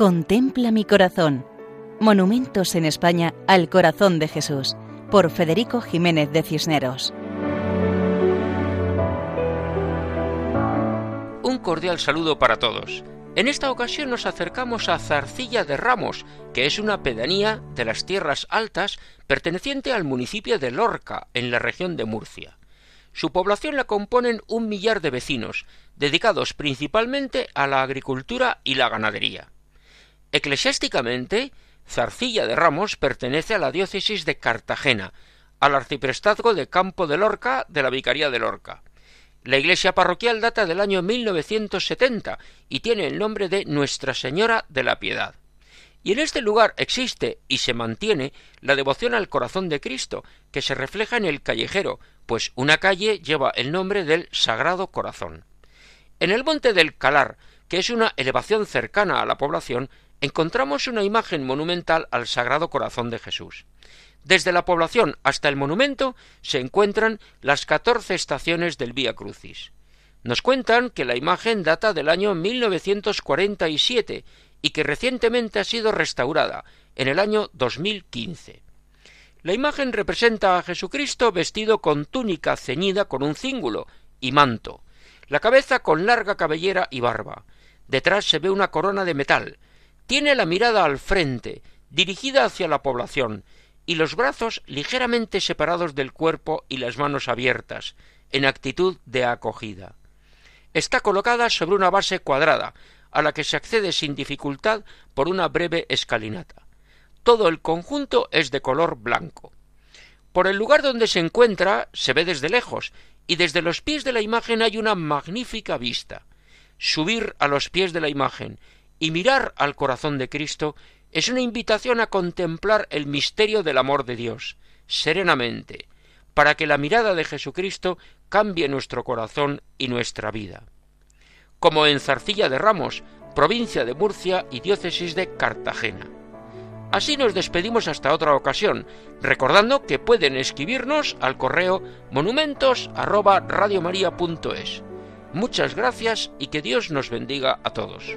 Contempla mi corazón. Monumentos en España al corazón de Jesús, por Federico Jiménez de Cisneros. Un cordial saludo para todos. En esta ocasión nos acercamos a Zarcilla de Ramos, que es una pedanía de las Tierras Altas perteneciente al municipio de Lorca, en la región de Murcia. Su población la componen un millar de vecinos, dedicados principalmente a la agricultura y la ganadería. Eclesiásticamente, Zarcilla de Ramos pertenece a la diócesis de Cartagena, al arciprestazgo de Campo de Lorca de la Vicaría de Lorca. La iglesia parroquial data del año 1970 y tiene el nombre de Nuestra Señora de la Piedad. Y en este lugar existe y se mantiene la devoción al corazón de Cristo, que se refleja en el callejero, pues una calle lleva el nombre del Sagrado Corazón. En el monte del Calar, que es una elevación cercana a la población, encontramos una imagen monumental al Sagrado Corazón de Jesús. Desde la población hasta el monumento se encuentran las catorce estaciones del Vía Crucis. Nos cuentan que la imagen data del año 1947 y que recientemente ha sido restaurada en el año 2015. La imagen representa a Jesucristo vestido con túnica ceñida con un cíngulo y manto, la cabeza con larga cabellera y barba. Detrás se ve una corona de metal, tiene la mirada al frente, dirigida hacia la población, y los brazos ligeramente separados del cuerpo y las manos abiertas, en actitud de acogida. Está colocada sobre una base cuadrada, a la que se accede sin dificultad por una breve escalinata. Todo el conjunto es de color blanco. Por el lugar donde se encuentra se ve desde lejos, y desde los pies de la imagen hay una magnífica vista. Subir a los pies de la imagen y mirar al corazón de Cristo es una invitación a contemplar el misterio del amor de Dios, serenamente, para que la mirada de Jesucristo cambie nuestro corazón y nuestra vida. Como en Zarcilla de Ramos, provincia de Murcia y diócesis de Cartagena. Así nos despedimos hasta otra ocasión, recordando que pueden escribirnos al correo monumentos@radiomaria.es. Muchas gracias y que Dios nos bendiga a todos.